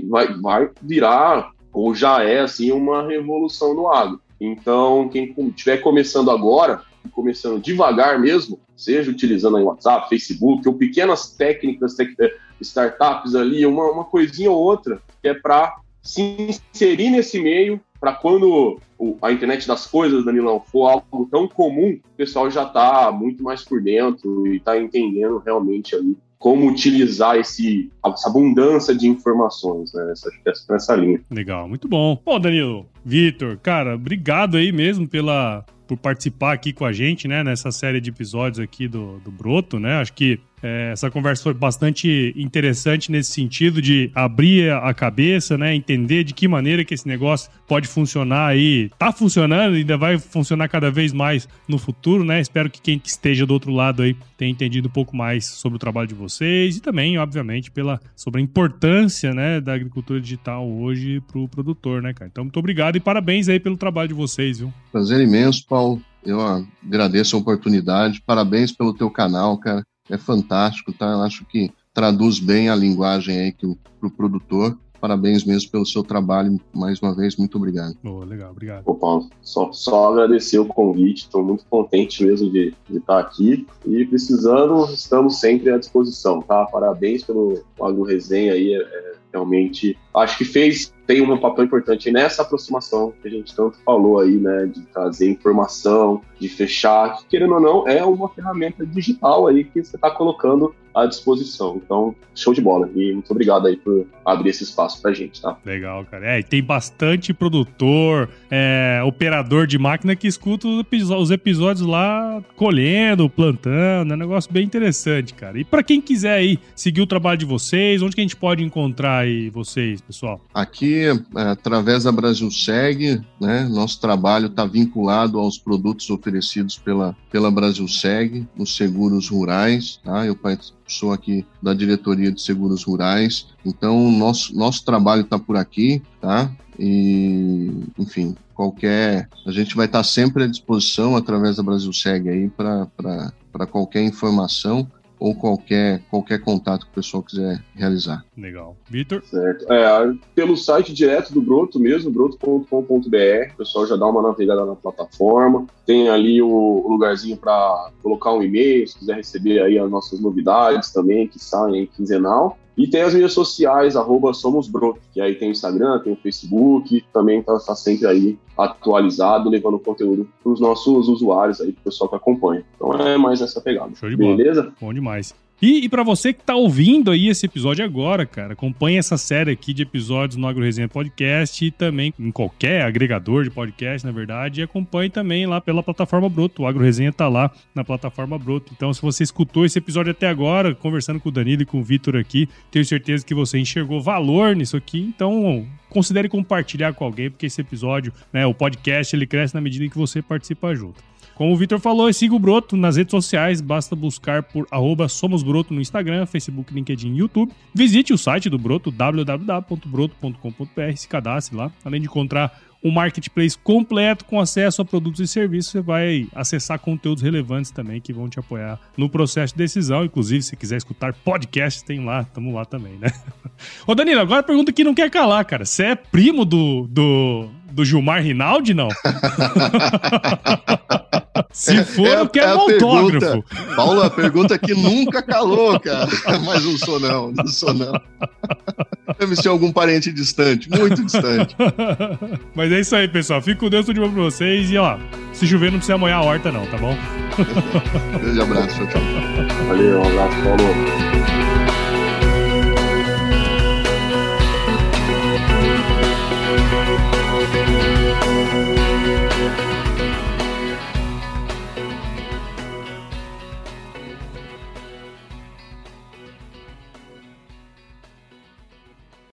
vai, vai virar, ou já é assim, uma revolução no agro. Então, quem estiver começando agora, começando devagar mesmo, seja utilizando aí WhatsApp, Facebook, ou pequenas técnicas, tec startups ali, uma, uma coisinha ou outra, que é para se inserir nesse meio, para quando a internet das coisas, Danilão, for algo tão comum, o pessoal já está muito mais por dentro e está entendendo realmente ali como utilizar esse, essa abundância de informações, né? Essa, nessa linha. Legal, muito bom. Bom, Danilo, Vitor, cara, obrigado aí mesmo pela, por participar aqui com a gente, né, nessa série de episódios aqui do, do Broto, né? Acho que É, essa conversa foi bastante interessante nesse sentido de abrir a cabeça, né? Entender de que maneira que esse negócio pode funcionar aí. Tá funcionando ainda vai funcionar cada vez mais no futuro, né? Espero que quem esteja do outro lado aí tenha entendido um pouco mais sobre o trabalho de vocês e também, obviamente, pela, sobre a importância, né, da agricultura digital hoje para o produtor, né, cara? Então, muito obrigado e parabéns aí pelo trabalho de vocês, viu? Prazer imenso, Paulo. Eu agradeço a oportunidade. Parabéns pelo teu canal, cara é fantástico, tá? Eu acho que traduz bem a linguagem aí para o produtor. Parabéns mesmo pelo seu trabalho. Mais uma vez, muito obrigado. Boa, legal, obrigado. Ô, Paulo, só, só agradecer o convite. Estou muito contente mesmo de, de estar aqui. E precisando, estamos sempre à disposição, tá? Parabéns pelo Agro Resenha aí. É, é, realmente, acho que fez tem um papel importante nessa aproximação que a gente tanto falou aí, né, de trazer informação, de fechar, que querendo ou não, é uma ferramenta digital aí que você está colocando à disposição. Então, show de bola. E muito obrigado aí por abrir esse espaço pra gente, tá? Legal, cara. É, e tem bastante produtor, é, operador de máquina que escuta os episódios lá colhendo, plantando. É um negócio bem interessante, cara. E para quem quiser aí seguir o trabalho de vocês, onde que a gente pode encontrar aí vocês, pessoal? Aqui, é, através da Brasil Seg, né? Nosso trabalho está vinculado aos produtos oferecidos pela, pela Brasil Seg, os seguros rurais, tá? Eu sou aqui da diretoria de seguros rurais. Então, nosso, nosso trabalho está por aqui, tá? E, enfim, qualquer. A gente vai estar tá sempre à disposição através da Brasil Seg aí para qualquer informação ou qualquer, qualquer contato que o pessoal quiser realizar. Legal. Vitor? Certo. É, pelo site direto do Broto mesmo, broto.com.br, o pessoal já dá uma navegada na plataforma. Tem ali o, lugarzinho para colocar um e-mail, se quiser receber aí as nossas novidades também, que saem quinzenal. E tem as mídias sociais, arroba SomosBroto, que aí tem o Instagram, tem o Facebook, também está tá sempre aí atualizado, levando conteúdo para os nossos usuários aí, para o pessoal que acompanha. Então é mais essa pegada. Show de bola. Beleza? Bom demais. E, e para você que tá ouvindo aí esse episódio agora, cara, acompanhe essa série aqui de episódios no Agro Resenha Podcast e também em qualquer agregador de podcast, na verdade, e acompanhe também lá pela plataforma Broto. O Agro Resenha tá lá na plataforma Broto. Então, se você escutou esse episódio até agora, conversando com o Danilo e com o Vitor aqui, tenho certeza que você enxergou valor nisso aqui. Então, considere compartilhar com alguém, porque esse episódio, né, o podcast, ele cresce na medida em que você participa junto. Como o Vitor falou, siga o Broto nas redes sociais, basta buscar por @somosbroto no Instagram, Facebook, LinkedIn e YouTube. Visite o site do Broto, www.broto.com.br, se cadastre lá. Além de encontrar um marketplace completo com acesso a produtos e serviços, você vai acessar conteúdos relevantes também que vão te apoiar no processo de decisão. Inclusive, se quiser escutar podcast, tem lá, tamo lá também, né? Ô Danilo, agora a pergunta que não quer calar, cara. Você é primo do, do, do Gilmar Rinaldi, não? Se for, é, eu quero é um autógrafo. Pergunta, Paulo, a pergunta que nunca calou, cara. Mas não sou não, não sou não. Deve ser algum parente distante, muito distante. Mas é isso aí, pessoal. Fico com Deus, tudo de bom pra vocês. E ó, se chover não precisa molhar a horta não, tá bom? Grande abraço, tchau. Valeu, um abraço, Paulo.